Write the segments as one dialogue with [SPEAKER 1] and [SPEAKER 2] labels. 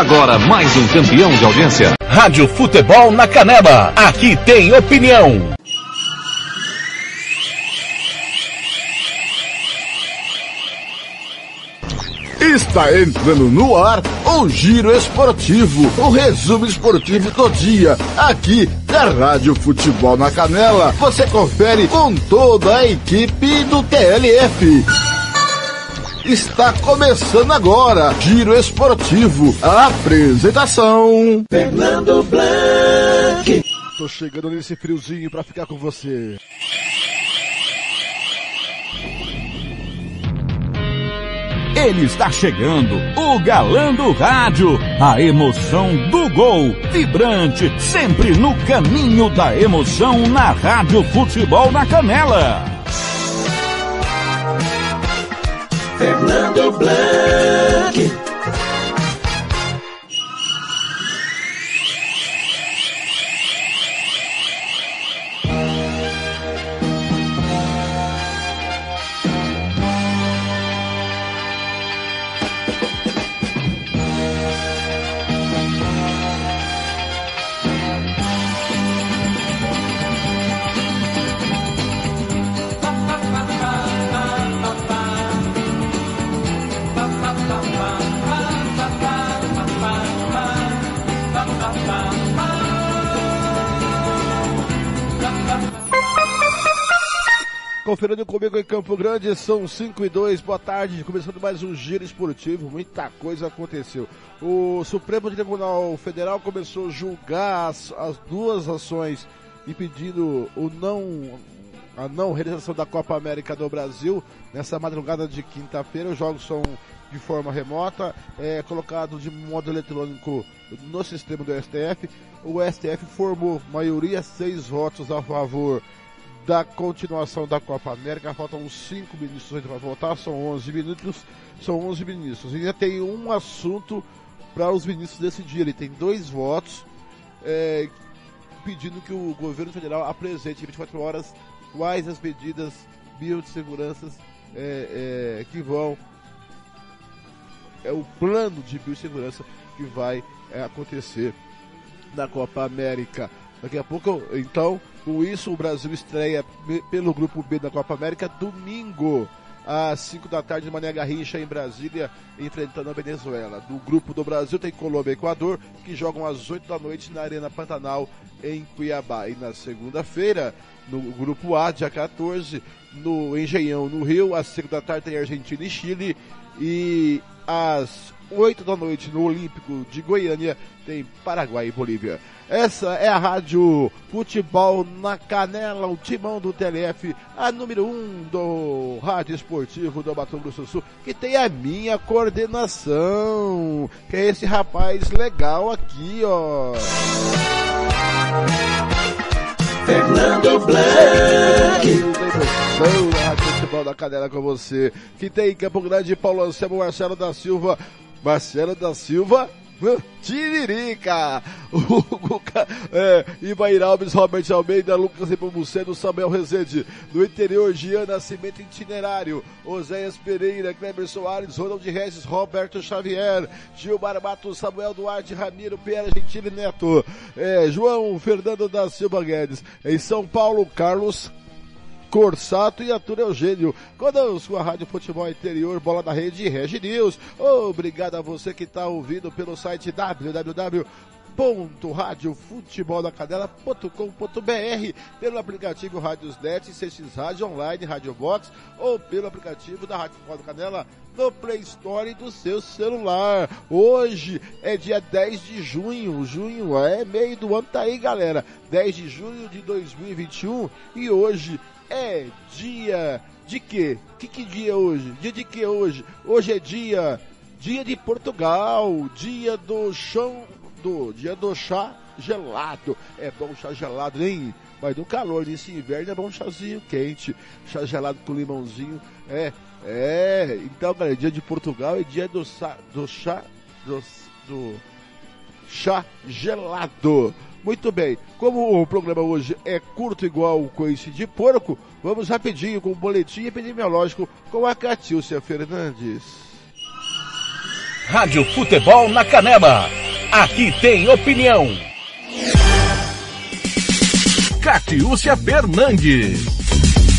[SPEAKER 1] Agora mais um campeão de audiência.
[SPEAKER 2] Rádio Futebol na Canela. Aqui tem opinião.
[SPEAKER 3] Está entrando no ar o Giro Esportivo, o resumo esportivo do dia, aqui da Rádio Futebol na Canela. Você confere com toda a equipe do TLF. Está começando agora, Giro Esportivo, a apresentação.
[SPEAKER 4] Fernando Blanc.
[SPEAKER 3] Tô chegando nesse friozinho para ficar com você.
[SPEAKER 5] Ele está chegando, o galã do rádio, a emoção do gol, vibrante, sempre no caminho da emoção na Rádio Futebol na Canela.
[SPEAKER 4] Fernando Blanc.
[SPEAKER 3] Conferindo comigo em Campo Grande, são 5 e 2, boa tarde, começando mais um giro esportivo, muita coisa aconteceu. O Supremo Tribunal Federal começou a julgar as, as duas ações impedindo o não, a não realização da Copa América do Brasil nessa madrugada de quinta-feira. Os jogos são de forma remota, é colocado de modo eletrônico no sistema do STF. O STF formou maioria, seis votos a favor da continuação da Copa América. Faltam 5 ministros para votar, são 11 minutos, são 11 ministros. E ainda tem um assunto para os ministros decidirem. Tem dois votos é, pedindo que o governo federal apresente em 24 horas quais as medidas biosseguranças é, é, que vão. É o plano de biossegurança que vai é, acontecer na Copa América. Daqui a pouco, então, com isso, o Brasil estreia pelo Grupo B da Copa América domingo, às 5 da tarde, de Mané Garrincha, em Brasília, enfrentando a Venezuela. Do grupo do Brasil tem Colômbia e Equador, que jogam às 8 da noite na Arena Pantanal, em Cuiabá. E na segunda-feira, no grupo A, dia 14, no Engenhão, no Rio, às 5 da tarde tem Argentina e Chile. E às 8 da noite, no Olímpico de Goiânia, tem Paraguai e Bolívia. Essa é a Rádio Futebol na Canela, o timão do TLF, a número 1 um do Rádio Esportivo do Mato Grosso do Sul, que tem a minha coordenação, que é esse rapaz legal aqui, ó.
[SPEAKER 4] Fernando Blanc.
[SPEAKER 3] Futebol da Canela com você, que tem Campo Grande, Paulo Anselmo, Marcelo da Silva, Marcelo da Silva, Tiririca, Hugo, é, Ivair Alves, Robert Almeida, Lucas Epomuceno, Samuel Rezende, no interior, Gian Nascimento Itinerário, Oséias Pereira, Kleber Soares, Ronald Regis, Roberto Xavier, Gilmar Matos, Samuel Duarte, Ramiro, Pierre Gentili Neto, é, João Fernando da Silva Guedes, em São Paulo, Carlos Corsato e Arthur Eugênio. Conosco a Rádio Futebol Interior, Bola da Rede e Regi News. Obrigado a você que está ouvindo pelo site www pelo aplicativo Rádiosnet, CX Rádio Online, Rádio Box ou pelo aplicativo da Rádio Futebol da Canela no Play Store do seu celular. Hoje é dia 10 de junho, junho é meio do ano, tá aí galera, 10 de junho de 2021 e hoje é dia de quê? Que, que dia é hoje? Dia de que hoje? Hoje é dia, dia de Portugal, dia do chão, do dia do chá gelado. É bom chá gelado, hein? Mas no calor desse inverno é bom chazinho quente, chá gelado com limãozinho. É, é. Então, galera, dia de Portugal é dia do, do chá, do, do chá gelado. Muito bem, como o programa hoje é curto igual o coice de porco, vamos rapidinho com o boletim epidemiológico com a Catilcia Fernandes.
[SPEAKER 2] Rádio Futebol na Canela. Aqui tem opinião. Catiúcia Fernandes.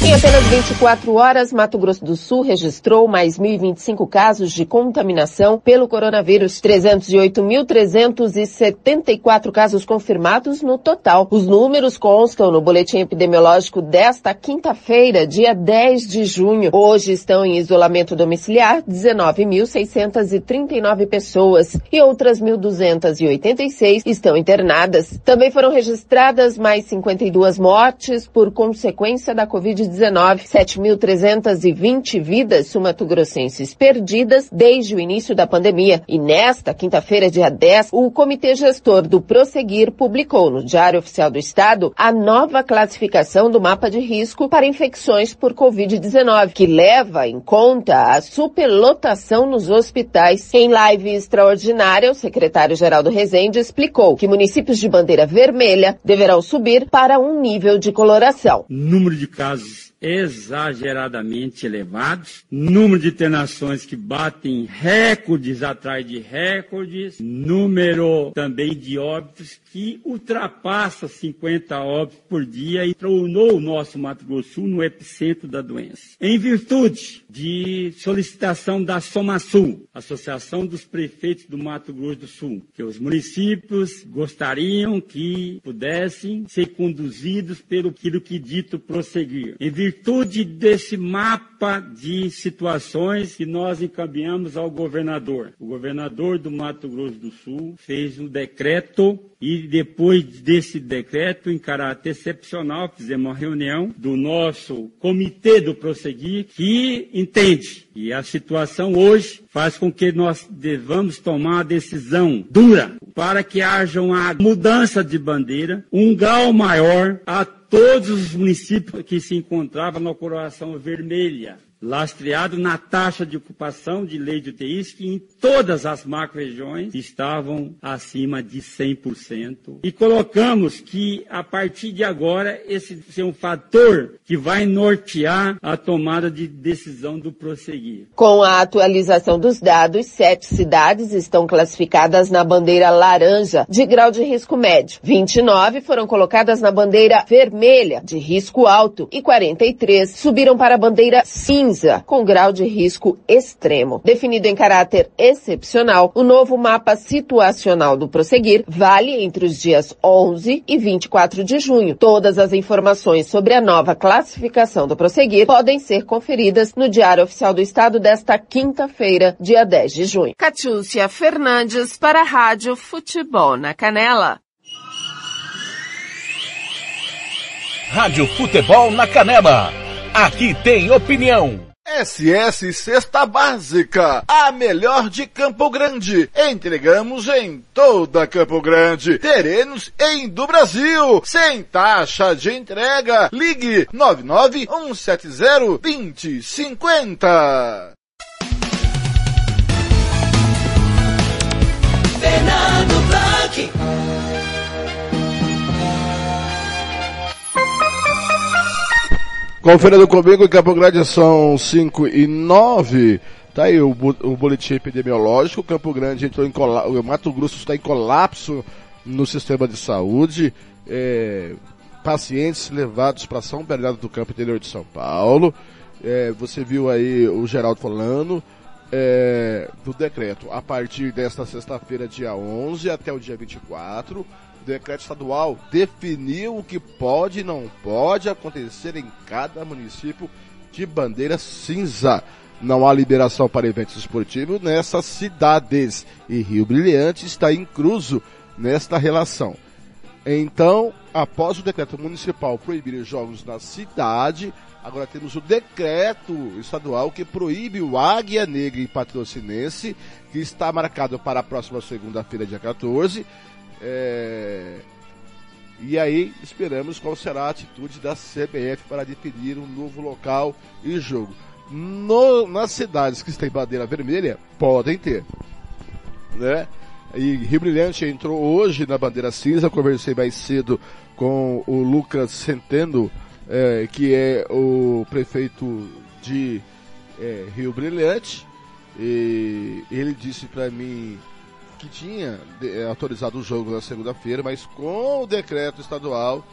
[SPEAKER 6] Em apenas 24 horas, Mato Grosso do Sul registrou mais 1.025 casos de contaminação pelo coronavírus, 308.374 casos confirmados no total. Os números constam no boletim epidemiológico desta quinta-feira, dia 10 de junho. Hoje estão em isolamento domiciliar 19.639 pessoas e outras 1.286 estão internadas. Também foram registradas mais 52 mortes por consequência da Covid-19. 7.320 vidas sumatogrossenses perdidas desde o início da pandemia. E nesta quinta-feira, dia 10, o Comitê Gestor do Prosseguir publicou no Diário Oficial do Estado a nova classificação do mapa de risco para infecções por Covid-19, que leva em conta a superlotação nos hospitais. Em live extraordinária, o secretário-geral do Resende explicou que municípios de bandeira vermelha deverão subir para um nível de coloração.
[SPEAKER 7] Número de casos exageradamente elevados, número de internações que batem recordes atrás de recordes, número também de óbitos que ultrapassa 50 óbitos por dia e tornou o nosso Mato Grosso Sul no epicentro da doença. Em virtude de solicitação da SOMASUL, Associação dos Prefeitos do Mato Grosso do Sul, que os municípios gostariam que pudessem ser conduzidos pelo que dito prosseguir. Em virtude desse mapa de situações que nós encaminhamos ao governador. O governador do Mato Grosso do Sul fez um decreto e depois desse decreto, em caráter excepcional, fizemos uma reunião do nosso comitê do prosseguir, que entende. E a situação hoje faz com que nós devamos tomar uma decisão dura para que haja uma mudança de bandeira, um grau maior a todos os municípios que se encontravam na coroação vermelha lastreado na taxa de ocupação de lei de UTIs, que em todas as macro-regiões estavam acima de 100%. E colocamos que, a partir de agora, esse é um fator que vai nortear a tomada de decisão do prosseguir.
[SPEAKER 6] Com a atualização dos dados, sete cidades estão classificadas na bandeira laranja, de grau de risco médio. 29 foram colocadas na bandeira vermelha, de risco alto, e 43 subiram para a bandeira cinza cinza, com grau de risco extremo. Definido em caráter excepcional, o novo mapa situacional do prosseguir vale entre os dias 11 e 24 de junho. Todas as informações sobre a nova classificação do prosseguir podem ser conferidas no Diário Oficial do Estado desta quinta-feira, dia 10 de junho. Catiúcia Fernandes para a Rádio Futebol na Canela.
[SPEAKER 2] Rádio Futebol na Canela. Aqui tem opinião.
[SPEAKER 3] SS Cesta Básica, a melhor de Campo Grande. Entregamos em toda Campo Grande. Terrenos em do Brasil, sem taxa de entrega. Ligue 99170 2050.
[SPEAKER 4] Fernando Blanc.
[SPEAKER 3] Conferindo comigo, em Campo Grande são 5 e 9. Tá aí o, o boletim epidemiológico. Campo Grande entrou em colapso. O Mato Grosso está em colapso no sistema de saúde. É, pacientes levados para São Bernardo do Campo, interior de São Paulo. É, você viu aí o Geraldo falando é, do decreto. A partir desta sexta-feira, dia 11, até o dia 24 o decreto estadual definiu o que pode e não pode acontecer em cada município de bandeira cinza. Não há liberação para eventos esportivos nessas cidades e Rio Brilhante está incluso nesta relação. Então, após o decreto municipal proibir jogos na cidade, agora temos o decreto estadual que proíbe o Águia Negra e Patrocinense, que está marcado para a próxima segunda-feira, dia 14, é... E aí esperamos qual será a atitude da CBF para definir um novo local e jogo. No, nas cidades que têm bandeira vermelha, podem ter. Né? E Rio Brilhante entrou hoje na bandeira cinza, conversei mais cedo com o Lucas Centeno, é, que é o prefeito de é, Rio Brilhante, E ele disse para mim que tinha é, autorizado o jogo na segunda-feira, mas com o decreto estadual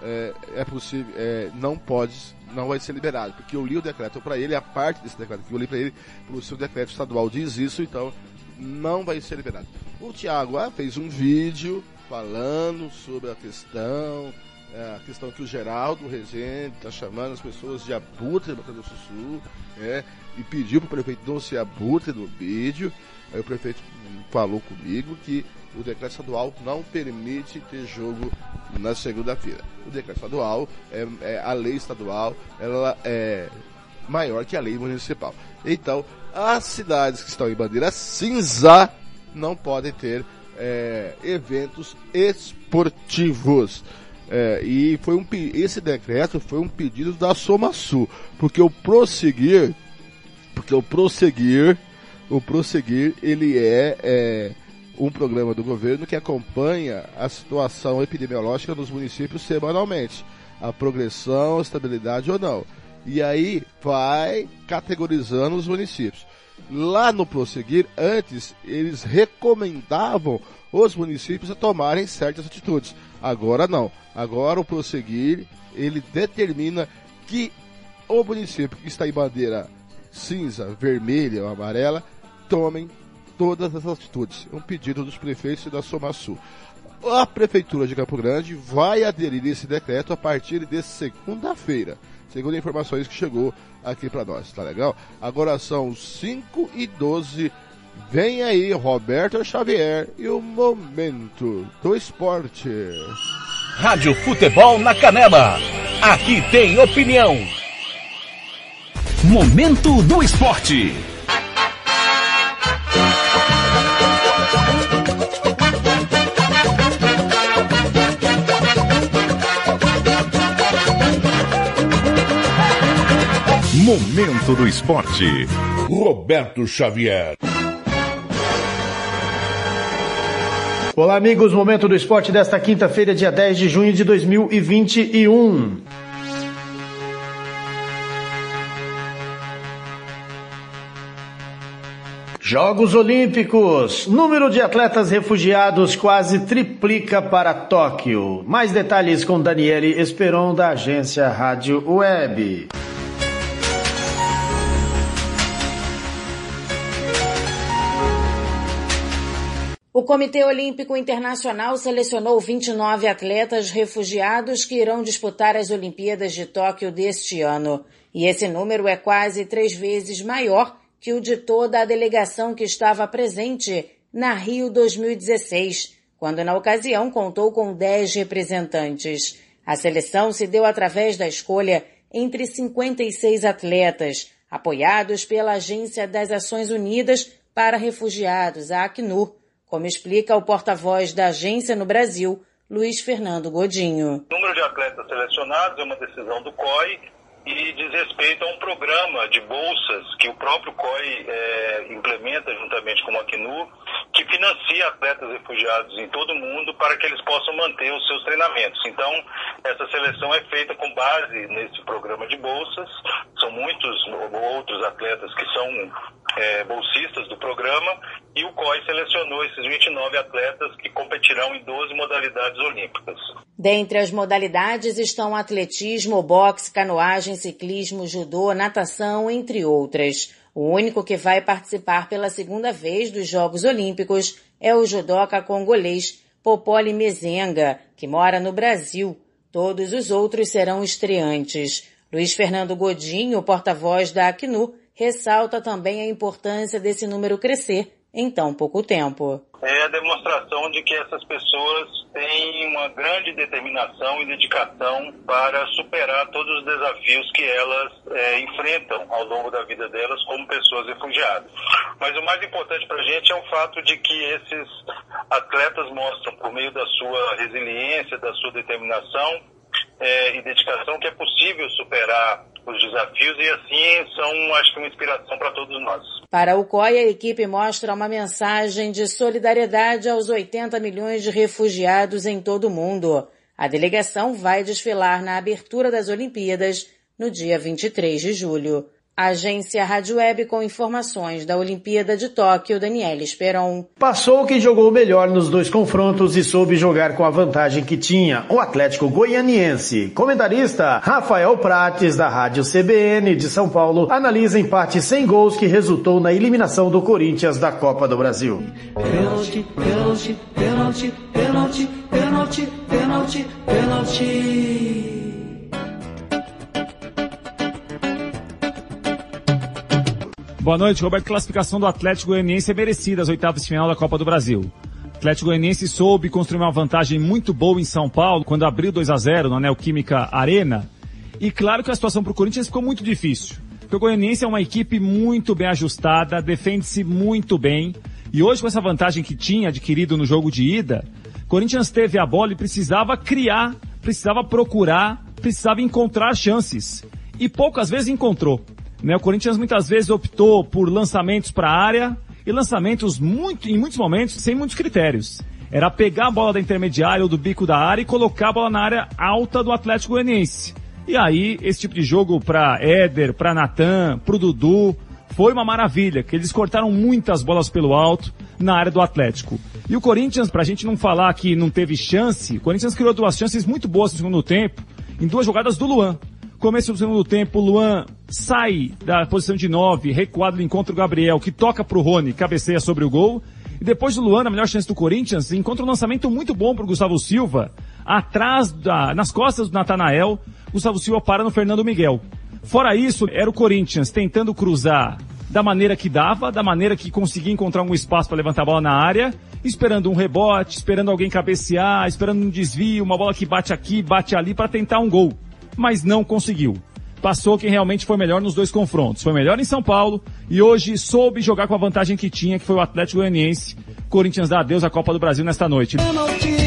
[SPEAKER 3] é, é possível, é, não pode, não vai ser liberado, porque eu li o decreto para ele, a parte desse decreto que eu li para ele, o seu decreto estadual diz isso, então não vai ser liberado. O Tiago ah, fez um vídeo falando sobre a questão, é, a questão que o Geraldo Rezende está chamando as pessoas de abutre do Mato do Sul, é, e pediu para o prefeito não ser abutre no vídeo. Aí o prefeito falou comigo que o decreto estadual não permite ter jogo na segunda-feira. O decreto estadual, é, é, a lei estadual, ela é maior que a lei municipal. Então, as cidades que estão em bandeira cinza não podem ter é, eventos esportivos. É, e foi um, esse decreto foi um pedido da Soma Sul, porque o prosseguir, porque o prosseguir, o prosseguir, ele é, é um programa do governo que acompanha a situação epidemiológica nos municípios semanalmente, a progressão, estabilidade ou não. E aí vai categorizando os municípios. Lá no prosseguir, antes eles recomendavam os municípios a tomarem certas atitudes. Agora não. Agora o prosseguir, ele determina que o município que está em bandeira cinza, vermelha ou amarela tomem todas as atitudes. Um pedido dos prefeitos da Somasul. A Prefeitura de Campo Grande vai aderir esse decreto a partir de segunda-feira, segundo informações que chegou aqui para nós, tá legal? Agora são 5 e 12 Vem aí Roberto Xavier e o momento do esporte.
[SPEAKER 2] Rádio Futebol na Canela. Aqui tem opinião.
[SPEAKER 5] Momento do esporte. Momento do esporte.
[SPEAKER 2] Roberto Xavier.
[SPEAKER 8] Olá, amigos. Momento do esporte desta quinta-feira, dia 10 de junho de 2021. Jogos Olímpicos. Número de atletas refugiados quase triplica para Tóquio. Mais detalhes com Daniele Esperon, da agência Rádio Web.
[SPEAKER 9] Comitê Olímpico Internacional selecionou 29 atletas refugiados que irão disputar as Olimpíadas de Tóquio deste ano. E esse número é quase três vezes maior que o de toda a delegação que estava presente na Rio 2016, quando na ocasião contou com 10 representantes. A seleção se deu através da escolha entre 56 atletas, apoiados pela Agência das Ações Unidas para Refugiados, a Acnur, como explica o porta-voz da agência no Brasil, Luiz Fernando Godinho.
[SPEAKER 10] O número de atletas selecionados é uma decisão do COI e diz respeito a um programa de bolsas que o próprio COI é, implementa juntamente com o Acnu, que financia atletas refugiados em todo o mundo para que eles possam manter os seus treinamentos. Então, essa seleção é feita com base nesse programa de bolsas. São muitos outros atletas que são é, bolsistas do programa e o COI selecionou esses 29 atletas que competirão em 12 modalidades olímpicas.
[SPEAKER 9] Dentre as modalidades estão atletismo, boxe, canoagem, ciclismo, judô, natação, entre outras. O único que vai participar pela segunda vez dos Jogos Olímpicos é o judoca congolês Popoli Mezenga, que mora no Brasil. Todos os outros serão estreantes. Luiz Fernando Godinho, porta-voz da Acnu, ressalta também a importância desse número crescer em tão pouco tempo.
[SPEAKER 10] É a demonstração de que essas pessoas têm uma grande determinação e dedicação para superar todos os desafios que elas é, enfrentam ao longo da vida delas como pessoas refugiadas. Mas o mais importante para a gente é o fato de que esses atletas mostram, por meio da sua resiliência, da sua determinação, é, e dedicação que é possível superar os desafios e assim são, acho que, uma inspiração para todos nós.
[SPEAKER 9] Para o COI, a equipe mostra uma mensagem de solidariedade aos 80 milhões de refugiados em todo o mundo. A delegação vai desfilar na abertura das Olimpíadas no dia 23 de julho. Agência Rádio Web com informações da Olimpíada de Tóquio, Daniela Esperon.
[SPEAKER 8] Passou quem jogou melhor nos dois confrontos e soube jogar com a vantagem que tinha, o Atlético Goianiense. Comentarista Rafael Prates, da Rádio CBN de São Paulo, analisa empate sem gols que resultou na eliminação do Corinthians da Copa do Brasil.
[SPEAKER 4] Pênalti, pênalti, pênalti, pênalti, pênalti, pênalti, pênalti.
[SPEAKER 11] Boa noite, Roberto. Classificação do Atlético Goianiense é merecida às oitavas de final da Copa do Brasil. O Atlético Goianiense soube construir uma vantagem muito boa em São Paulo quando abriu 2 a 0 na Neoquímica Arena. E claro que a situação para o Corinthians ficou muito difícil. Porque o Goianiense é uma equipe muito bem ajustada, defende-se muito bem. E hoje com essa vantagem que tinha adquirido no jogo de ida, o Corinthians teve a bola e precisava criar, precisava procurar, precisava encontrar chances. E poucas vezes encontrou. Né? O Corinthians muitas vezes optou por lançamentos para a área e lançamentos muito, em muitos momentos sem muitos critérios. Era pegar a bola da intermediária ou do bico da área e colocar a bola na área alta do Atlético Goianiense. E aí, esse tipo de jogo para Éder, para Natan, para o Dudu, foi uma maravilha, que eles cortaram muitas bolas pelo alto na área do Atlético. E o Corinthians, para a gente não falar que não teve chance, o Corinthians criou duas chances muito boas no segundo tempo, em duas jogadas do Luan. Começo do segundo tempo, o Luan sai da posição de nove, recuado, encontra o Gabriel, que toca pro Rony, cabeceia sobre o gol. E depois do Luan, a melhor chance do Corinthians, encontra um lançamento muito bom pro Gustavo Silva, atrás da, nas costas do Natanael, Gustavo Silva para no Fernando Miguel. Fora isso, era o Corinthians tentando cruzar da maneira que dava, da maneira que conseguia encontrar um espaço para levantar a bola na área, esperando um rebote, esperando alguém cabecear, esperando um desvio, uma bola que bate aqui, bate ali para tentar um gol mas não conseguiu. Passou quem realmente foi melhor nos dois confrontos. Foi melhor em São Paulo e hoje soube jogar com a vantagem que tinha, que foi o Atlético Goianiense. Corinthians dá adeus à Copa do Brasil nesta noite.
[SPEAKER 4] Pênalti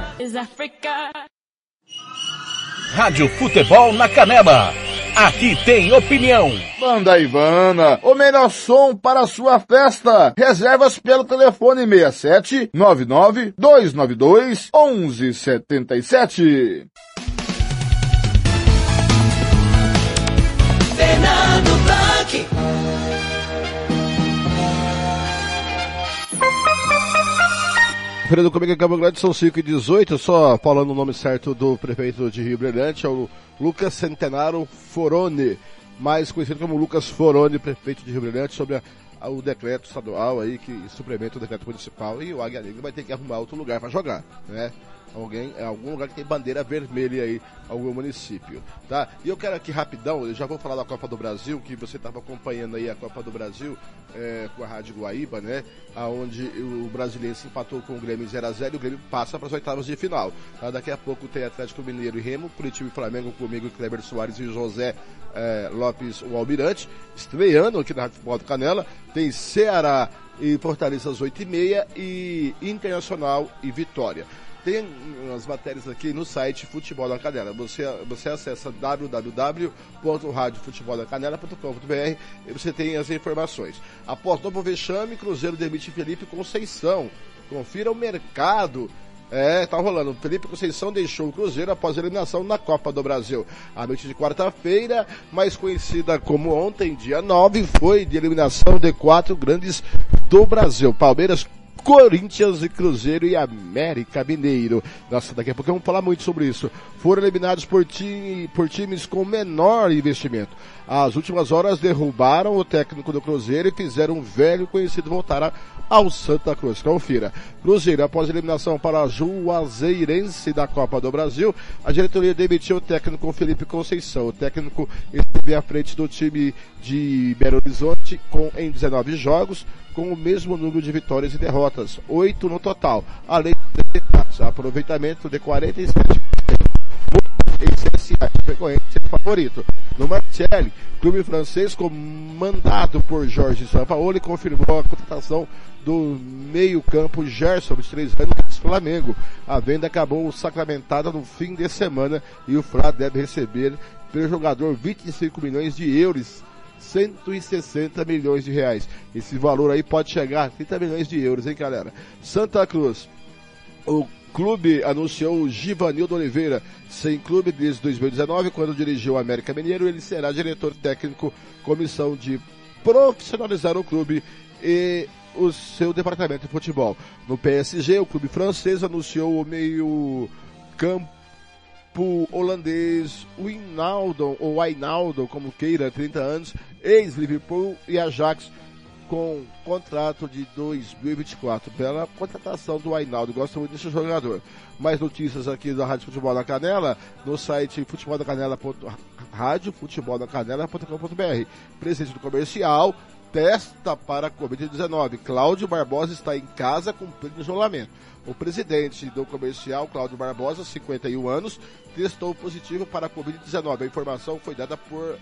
[SPEAKER 2] Rádio Futebol na Canela. Aqui tem opinião.
[SPEAKER 3] Banda Ivana, o melhor som para a sua festa. Reservas pelo telefone 67 99 292 1177.
[SPEAKER 4] Fernando,
[SPEAKER 3] comigo em Campo Grande são 5 e 18, só falando o nome certo do prefeito de Rio Brilhante, é o Lucas Centenaro Forone, mais conhecido como Lucas Forone, prefeito de Rio Brilhante, sobre a, a, o decreto estadual aí que suplementa o decreto municipal e o Águia Negra vai ter que arrumar outro lugar para jogar, né? Alguém, algum lugar que tem bandeira vermelha aí, algum município, tá? E eu quero aqui rapidão, eu já vou falar da Copa do Brasil, que você estava acompanhando aí a Copa do Brasil é, com a Rádio Guaíba, né? Aonde o brasileiro se empatou com o Grêmio 0x0 e o Grêmio passa para as oitavas de final. Tá? Daqui a pouco tem Atlético Mineiro e Remo, Curitiba e Flamengo comigo, Kleber Soares e José é, Lopes, o Almirante, estreando aqui na Rádio Futebol do Canela. Tem Ceará e Fortaleza às 8h30 e Internacional e Vitória. Tem umas matérias aqui no site Futebol da Canela. Você, você acessa www.radiofuteboldacanela.com.br e você tem as informações. Após novo vexame, Cruzeiro demite Felipe Conceição. Confira o mercado. É, tá rolando. Felipe Conceição deixou o Cruzeiro após a eliminação na Copa do Brasil. A noite de quarta-feira, mais conhecida como ontem, dia 9, foi de eliminação de quatro grandes do Brasil. Palmeiras Corinthians e Cruzeiro e América Mineiro. Nossa, daqui a pouco vamos falar muito sobre isso. Foram eliminados por, time, por times com menor investimento. As últimas horas derrubaram o técnico do Cruzeiro e fizeram um velho conhecido voltar ao Santa Cruz. Confira. Cruzeiro, após eliminação para a Juazeirense da Copa do Brasil, a diretoria demitiu o técnico Felipe Conceição. O técnico esteve à frente do time de Belo Horizonte com, em 19 jogos, com o mesmo número de vitórias e derrotas, oito no total, além de aproveitamento de 47% frequente ser favorito. No Marcelli, clube francês comandado por Jorge Sampaoli confirmou a contratação do meio-campo Gerson, de três anos, do Flamengo. A venda acabou sacramentada no fim de semana e o Flá deve receber pelo jogador 25 milhões de euros 160 milhões de reais. Esse valor aí pode chegar a 30 milhões de euros, hein, galera? Santa Cruz. O clube anunciou o Givanildo Oliveira, sem clube desde 2019, quando dirigiu o América Mineiro. Ele será diretor técnico, comissão de profissionalizar o clube e o seu departamento de futebol. No PSG, o clube francês anunciou o meio campo holandês Wijnaldum, ou Wijnaldum, como queira, 30 anos, ex-Liverpool e Ajax, com contrato de 2024. Bela contratação do Ainaldo, gosto muito desse jogador. Mais notícias aqui da Rádio Futebol na Canela, no site futeboldacanela.com.br. Presidente do comercial, testa para a Covid-19. Cláudio Barbosa está em casa cumprindo isolamento. O presidente do comercial, Cláudio Barbosa, 51 anos, testou positivo para a Covid-19. A informação foi dada por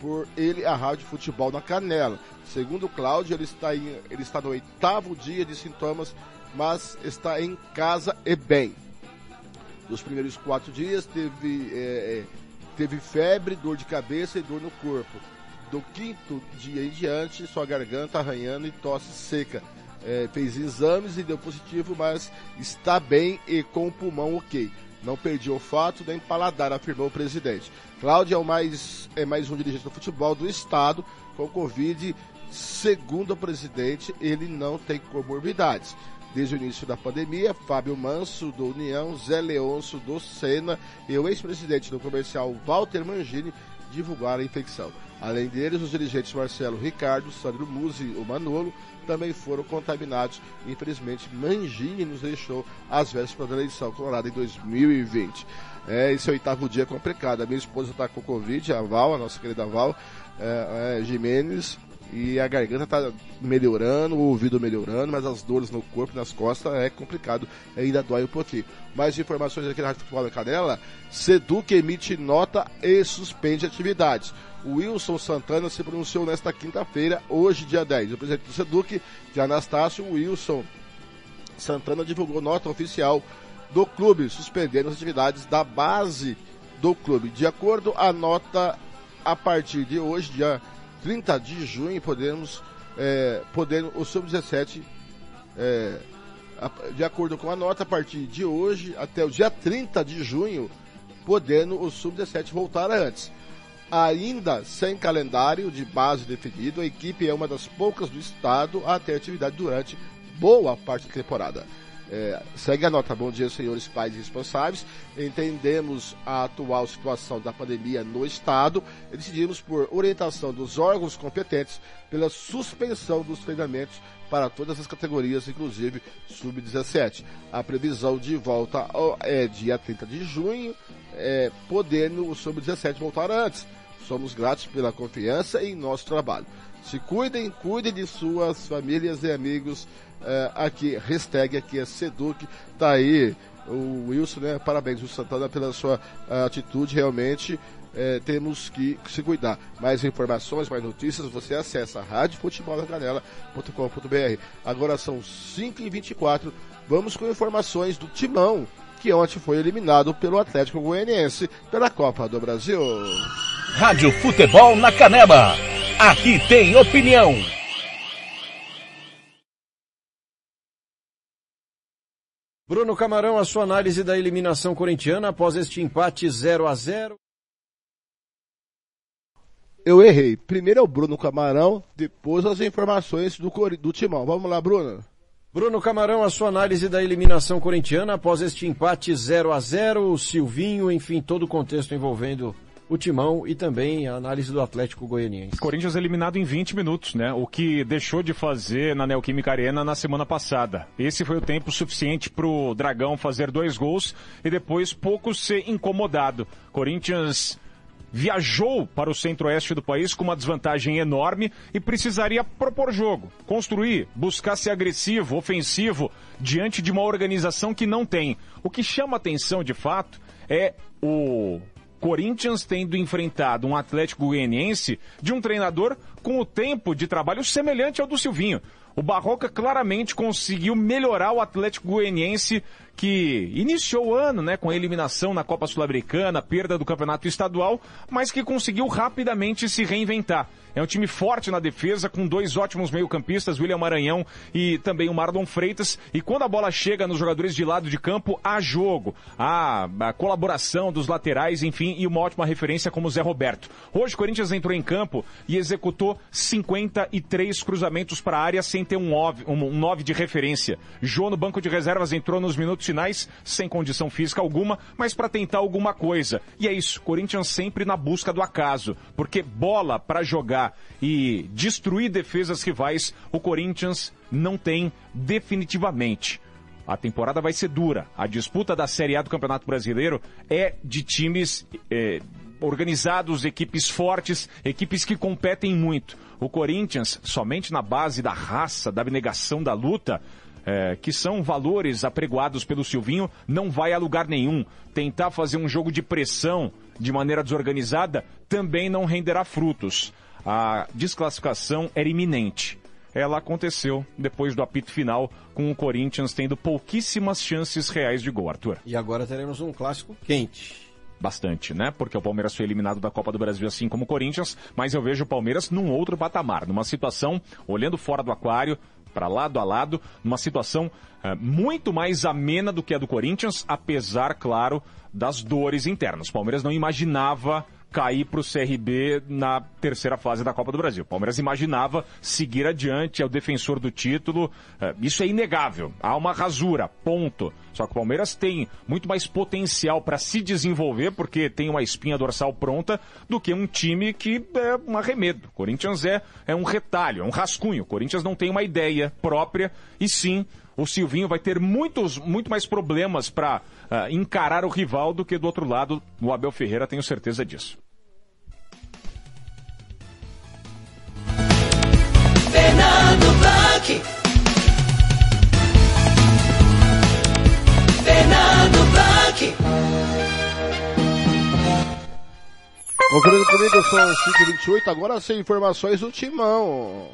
[SPEAKER 3] por ele a Rádio Futebol na Canela. Segundo Cláudio, ele está, em, ele está no oitavo dia de sintomas, mas está em casa e bem. Nos primeiros quatro dias teve, é, é, teve febre, dor de cabeça e dor no corpo. Do quinto dia em diante, sua garganta arranhando e tosse seca. É, fez exames e deu positivo, mas está bem e com o pulmão ok. Não perdi olfato nem paladar, afirmou o presidente. Cláudio é, o mais, é mais um dirigente do futebol do Estado com Covid. Segundo o presidente, ele não tem comorbidades. Desde o início da pandemia, Fábio Manso, do União, Zé Leôncio, do Sena e o ex-presidente do comercial Walter Mangini divulgaram a infecção. Além deles, os dirigentes Marcelo Ricardo, Sandro Musi o Manolo também foram contaminados. Infelizmente, Mangini nos deixou às vésperas da eleição colorada em 2020. É, esse é o oitavo dia complicado. A minha esposa está com Covid, a Val, a nossa querida Val, é, é, Jimenez, e a garganta está melhorando, o ouvido melhorando, mas as dores no corpo, nas costas, é complicado, ainda dói um pouquinho. Mais informações aqui na Rádio Futebol da Canela, Seduc emite nota e suspende atividades. Wilson Santana se pronunciou nesta quinta-feira, hoje, dia 10. O presidente do Seduc, de Anastácio Wilson Santana, divulgou nota oficial do clube, suspendendo as atividades da base do clube. De acordo a nota, a partir de hoje, dia 30 de junho, podemos, é, o Sub-17, é, de acordo com a nota, a partir de hoje até o dia 30 de junho, podendo o Sub-17 voltar antes. Ainda sem calendário de base definido, a equipe é uma das poucas do estado a ter atividade durante boa parte da temporada. É, segue a nota. Bom dia, senhores pais responsáveis. Entendemos a atual situação da pandemia no Estado e decidimos, por orientação dos órgãos competentes, pela suspensão dos treinamentos para todas as categorias, inclusive sub-17. A previsão de volta é dia 30 de junho, é, podendo o sub-17 voltar antes. Somos gratos pela confiança em nosso trabalho. Se cuidem, cuidem de suas famílias e amigos é, aqui, hashtag aqui é Seduc, tá aí o Wilson, né? Parabéns, Wilson Santana, pela sua uh, atitude, realmente é, temos que se cuidar. Mais informações, mais notícias, você acessa radiofutebolnacanela.com.br. Agora são 5h24, vamos com informações do Timão, que ontem foi eliminado pelo Atlético Goianiense pela Copa do Brasil.
[SPEAKER 2] Rádio Futebol na Canela, aqui tem opinião.
[SPEAKER 12] Bruno Camarão, a sua análise da eliminação corintiana após este empate 0 a 0
[SPEAKER 3] Eu errei. Primeiro é o Bruno Camarão, depois as informações do, do Timão. Vamos lá, Bruno.
[SPEAKER 12] Bruno Camarão, a sua análise da eliminação corintiana após este empate 0 a 0 o Silvinho, enfim, todo o contexto envolvendo o Timão e também a análise do Atlético Goianiense.
[SPEAKER 11] Corinthians eliminado em 20 minutos, né? O que deixou de fazer na Neoquímica Arena na semana passada. Esse foi o tempo suficiente para o Dragão fazer dois gols e depois pouco ser incomodado. Corinthians
[SPEAKER 13] viajou para o centro-oeste do país com uma desvantagem enorme e precisaria propor jogo, construir, buscar ser agressivo, ofensivo, diante de uma organização que não tem. O que chama atenção de fato é o Corinthians tendo enfrentado um Atlético Goianiense de um treinador com o tempo de trabalho semelhante ao do Silvinho. O Barroca claramente conseguiu melhorar o Atlético Goianiense que iniciou o ano, né, com a eliminação na Copa Sul-Americana, perda do Campeonato Estadual, mas que conseguiu rapidamente se reinventar. É um time forte na defesa, com dois ótimos meio-campistas, William Maranhão e também o Marlon Freitas. E quando a bola chega nos jogadores de lado de campo, há jogo, há a colaboração dos laterais, enfim, e uma ótima referência como Zé Roberto. Hoje o Corinthians entrou em campo e executou 53 cruzamentos para a área sem ter um 9 um, um nove de referência. Jô no banco de reservas entrou nos minutos finais, sem condição física alguma, mas para tentar alguma coisa. E é isso, Corinthians sempre na busca do acaso, porque bola para jogar e destruir defesas rivais, o Corinthians não tem definitivamente. A temporada vai ser dura. A disputa da Série A do Campeonato Brasileiro é de times é, organizados, equipes fortes, equipes que competem muito. O Corinthians, somente na base da raça, da abnegação da luta, é, que são valores apregoados pelo Silvinho, não vai a lugar nenhum. Tentar fazer um jogo de pressão de maneira desorganizada também não renderá frutos a desclassificação era iminente. Ela aconteceu depois do apito final, com o Corinthians tendo pouquíssimas chances reais de gol, Arthur.
[SPEAKER 12] E agora teremos um clássico quente.
[SPEAKER 13] Bastante, né? Porque o Palmeiras foi eliminado da Copa do Brasil, assim como o Corinthians, mas eu vejo o Palmeiras num outro patamar, numa situação, olhando fora do aquário, para lado a lado, numa situação é, muito mais amena do que a do Corinthians, apesar, claro, das dores internas. O Palmeiras não imaginava cair para o CRB na terceira fase da Copa do Brasil. O Palmeiras imaginava seguir adiante, é o defensor do título. É, isso é inegável. Há uma rasura, ponto. Só que o Palmeiras tem muito mais potencial para se desenvolver, porque tem uma espinha dorsal pronta, do que um time que é um arremedo. O Corinthians é, é um retalho, é um rascunho. O Corinthians não tem uma ideia própria e sim o Silvinho vai ter muitos, muito mais problemas para uh, encarar o rival do que do outro lado o Abel Ferreira, tenho certeza disso.
[SPEAKER 4] Fernando Blanc. Fernando Blanc.
[SPEAKER 3] Conferindo comigo, são 5h28, agora sem informações do Timão.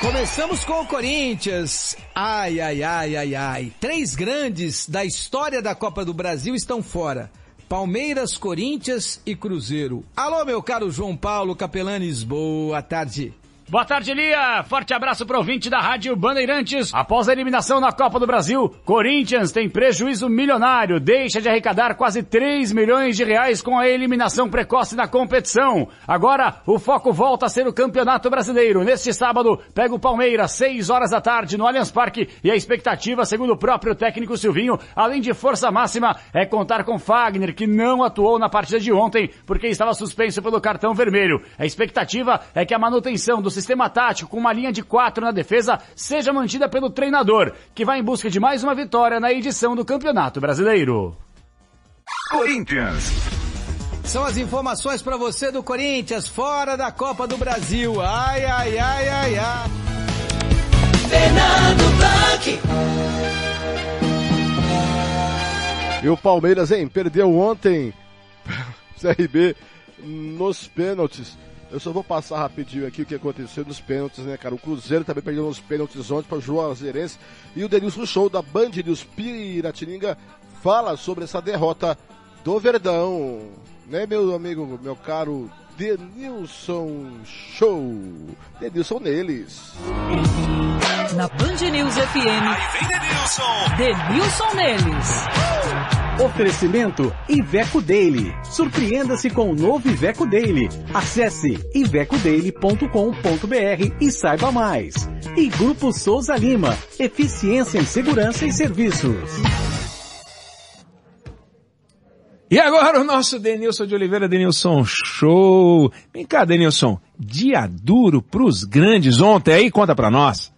[SPEAKER 14] Começamos com o Corinthians. Ai, ai, ai, ai, ai. Três grandes da história da Copa do Brasil estão fora. Palmeiras, Corinthians e Cruzeiro. Alô, meu caro João Paulo Capelanes, boa tarde.
[SPEAKER 11] Boa tarde, Lia. Forte abraço para o ouvinte da Rádio Bandeirantes. Após a eliminação na Copa do Brasil, Corinthians tem prejuízo milionário, deixa de arrecadar quase 3 milhões de reais com a eliminação precoce na competição. Agora, o foco volta a ser o Campeonato Brasileiro. Neste sábado, pega o Palmeiras, 6 horas da tarde, no Allianz Parque, e a expectativa, segundo o próprio técnico Silvinho, além de força máxima, é contar com Fagner, que não atuou na partida de ontem, porque estava suspenso pelo cartão vermelho. A expectativa é que a manutenção do sistema tático com uma linha de quatro na defesa seja mantida pelo treinador, que vai em busca de mais uma vitória na edição do Campeonato Brasileiro.
[SPEAKER 14] Corinthians. São as informações para você do Corinthians fora da Copa do Brasil. Ai, ai, ai, ai, ai.
[SPEAKER 4] Fernando Blanc.
[SPEAKER 3] E o Palmeiras, hein? Perdeu ontem CRB nos pênaltis. Eu só vou passar rapidinho aqui o que aconteceu nos pênaltis, né, cara? O Cruzeiro também perdeu nos pênaltis ontem para o João Azerense. E o Denilson Show da Band News Piratininga fala sobre essa derrota do Verdão. Né, meu amigo, meu caro Denilson Show. Denilson neles.
[SPEAKER 15] Na Band News FM. Aí vem Denilson. Denilson neles.
[SPEAKER 16] Oferecimento Iveco Daily. Surpreenda-se com o novo Iveco Daily. Acesse ivecodaily.com.br e saiba mais. E Grupo Souza Lima. Eficiência em segurança e serviços.
[SPEAKER 17] E agora o nosso Denilson de Oliveira, Denilson Show. Vem cá, Denilson. Dia duro pros grandes ontem aí, conta pra nós.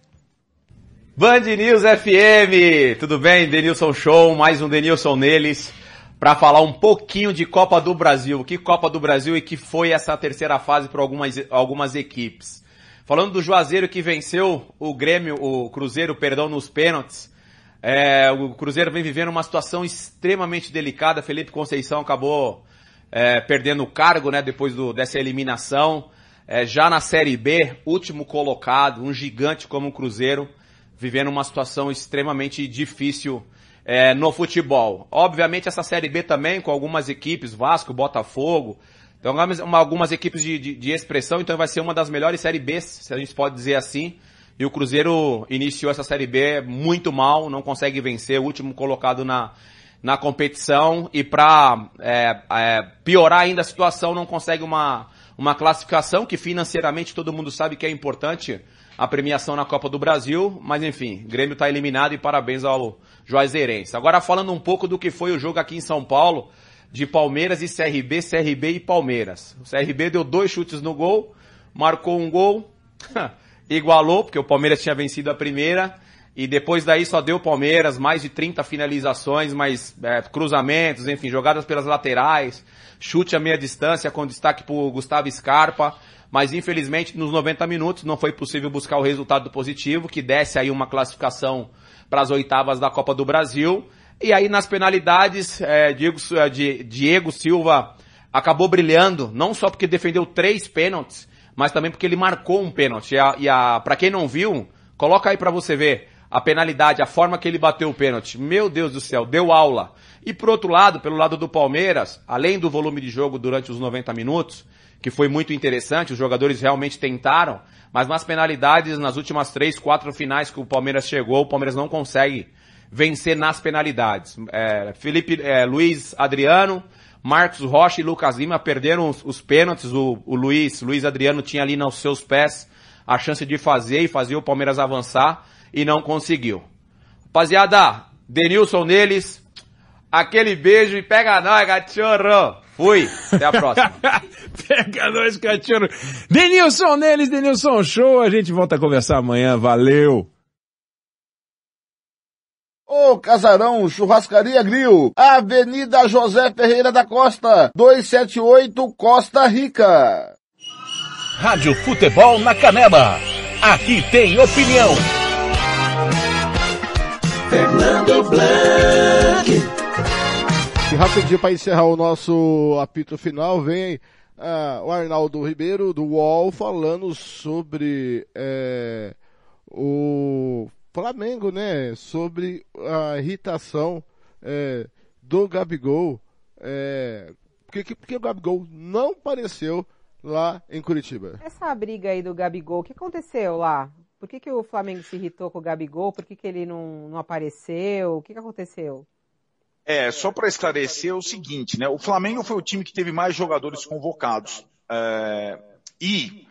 [SPEAKER 18] Band News FM, tudo bem? Denilson Show, mais um Denilson neles. para falar um pouquinho de Copa do Brasil. Que Copa do Brasil e que foi essa terceira fase para algumas, algumas equipes. Falando do Juazeiro que venceu o Grêmio, o Cruzeiro, perdão, nos pênaltis. É, o Cruzeiro vem vivendo uma situação extremamente delicada. Felipe Conceição acabou é, perdendo o cargo, né, depois do, dessa eliminação. É, já na Série B, último colocado, um gigante como o Cruzeiro, vivendo uma situação extremamente difícil é, no futebol. Obviamente essa Série B também, com algumas equipes, Vasco, Botafogo, então algumas equipes de, de, de expressão, então vai ser uma das melhores Série B, se a gente pode dizer assim. E o Cruzeiro iniciou essa Série B muito mal, não consegue vencer, o último colocado na, na competição e para é, é, piorar ainda a situação não consegue uma, uma classificação que financeiramente todo mundo sabe que é importante a premiação na Copa do Brasil, mas enfim, Grêmio está eliminado e parabéns ao Juazeirense. Agora falando um pouco do que foi o jogo aqui em São Paulo, de Palmeiras e CRB, CRB e Palmeiras. O CRB deu dois chutes no gol, marcou um gol, igualou, porque o Palmeiras tinha vencido a primeira, e depois daí só deu Palmeiras, mais de 30 finalizações, mais é, cruzamentos, enfim, jogadas pelas laterais, chute a meia distância com destaque para Gustavo Scarpa mas infelizmente nos 90 minutos não foi possível buscar o resultado positivo, que desse aí uma classificação para as oitavas da Copa do Brasil. E aí nas penalidades, é, Diego, é, Diego Silva acabou brilhando, não só porque defendeu três pênaltis, mas também porque ele marcou um pênalti. E, a, e a, para quem não viu, coloca aí para você ver a penalidade, a forma que ele bateu o pênalti. Meu Deus do céu, deu aula. E por outro lado, pelo lado do Palmeiras, além do volume de jogo durante os 90 minutos, que foi muito interessante, os jogadores realmente tentaram, mas nas penalidades, nas últimas três, quatro finais que o Palmeiras chegou, o Palmeiras não consegue vencer nas penalidades. É, Felipe, é, Luiz Adriano, Marcos Rocha e Lucas Lima perderam os, os pênaltis, o, o Luiz, Luiz Adriano tinha ali nos seus pés a chance de fazer e fazer o Palmeiras avançar e não conseguiu. Rapaziada, Denilson neles, aquele beijo e pega nós, cachorro! Fui. Até a próxima.
[SPEAKER 17] Pega nós, cachorro. Denilson neles, Denilson Show. A gente volta a conversar amanhã. Valeu.
[SPEAKER 3] Ô Casarão Churrascaria Grill, Avenida José Ferreira da Costa, 278 Costa Rica.
[SPEAKER 2] Rádio Futebol na Canela. Aqui tem opinião.
[SPEAKER 3] Fernando Blanc. E rapidinho para encerrar o nosso apito final, vem uh, o Arnaldo Ribeiro do UOL falando sobre é, o Flamengo, né? Sobre a irritação é, do Gabigol. É, porque, porque o Gabigol não apareceu lá em Curitiba.
[SPEAKER 19] Essa briga aí do Gabigol, o que aconteceu lá? Por que, que o Flamengo se irritou com o Gabigol? Por que, que ele não, não apareceu? O que, que aconteceu?
[SPEAKER 20] É, só para esclarecer o seguinte, né? O Flamengo foi o time que teve mais jogadores convocados. É, e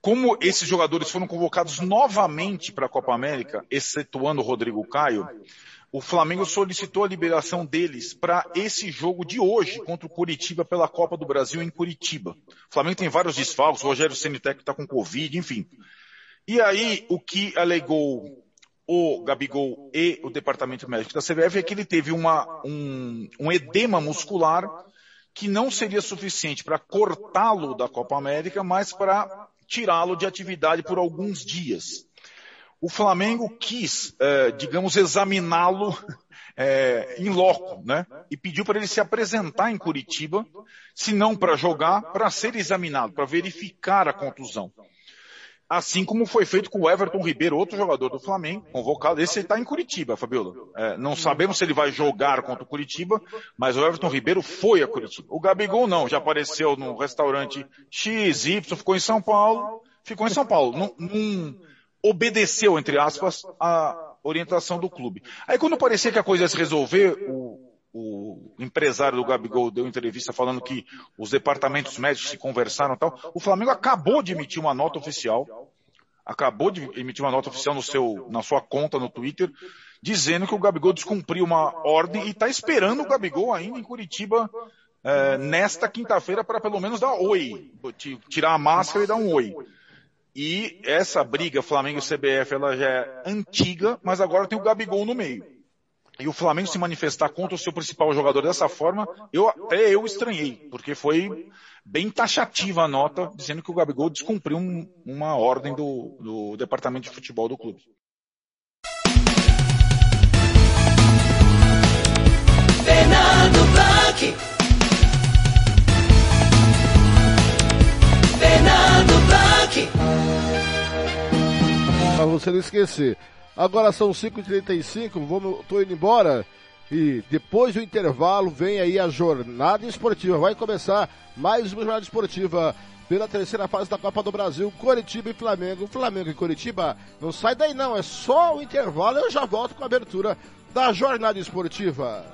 [SPEAKER 20] como esses jogadores foram convocados novamente para a Copa América, excetuando o Rodrigo Caio, o Flamengo solicitou a liberação deles para esse jogo de hoje contra o Curitiba pela Copa do Brasil em Curitiba. O Flamengo tem vários desfalques, o Rogério Senitec está com Covid, enfim. E aí, o que alegou o Gabigol e o departamento médico da CBF é que ele teve uma, um, um edema muscular que não seria suficiente para cortá-lo da Copa América, mas para tirá-lo de atividade por alguns dias. O Flamengo quis, é, digamos, examiná-lo é, em loco, né? E pediu para ele se apresentar em Curitiba, se não para jogar, para ser examinado, para verificar a contusão. Assim como foi feito com o Everton Ribeiro, outro jogador do Flamengo, convocado. Esse está em Curitiba, Fabiola. É, não sabemos se ele vai jogar contra o Curitiba, mas o Everton Ribeiro foi a Curitiba. O Gabigol não, já apareceu no restaurante XY, ficou em São Paulo, ficou em São Paulo. Não, não obedeceu, entre aspas, a orientação do clube. Aí quando parecia que a coisa ia se resolver, o, o empresário do Gabigol deu entrevista falando que os departamentos médicos se conversaram e tal. O Flamengo acabou de emitir uma nota oficial, acabou de emitir uma nota oficial no seu, na sua conta no Twitter, dizendo que o Gabigol descumpriu uma ordem e está esperando o Gabigol ainda em Curitiba é, nesta quinta-feira para pelo menos dar oi, tirar a máscara e dar um oi. E essa briga Flamengo-CBF ela já é antiga, mas agora tem o Gabigol no meio. E o Flamengo se manifestar contra o seu principal jogador dessa forma, eu até eu estranhei, porque foi bem taxativa a nota, dizendo que o Gabigol descumpriu um, uma ordem do, do departamento de futebol do clube.
[SPEAKER 4] Fernando Blanc. Fernando Blanc.
[SPEAKER 3] Pra você não esquecer. Agora são 5h35, estou indo embora. E depois do intervalo vem aí a jornada esportiva. Vai começar mais uma jornada esportiva pela terceira fase da Copa do Brasil, Coritiba e Flamengo. Flamengo e Coritiba, não sai daí não, é só o intervalo. Eu já volto com a abertura da jornada esportiva.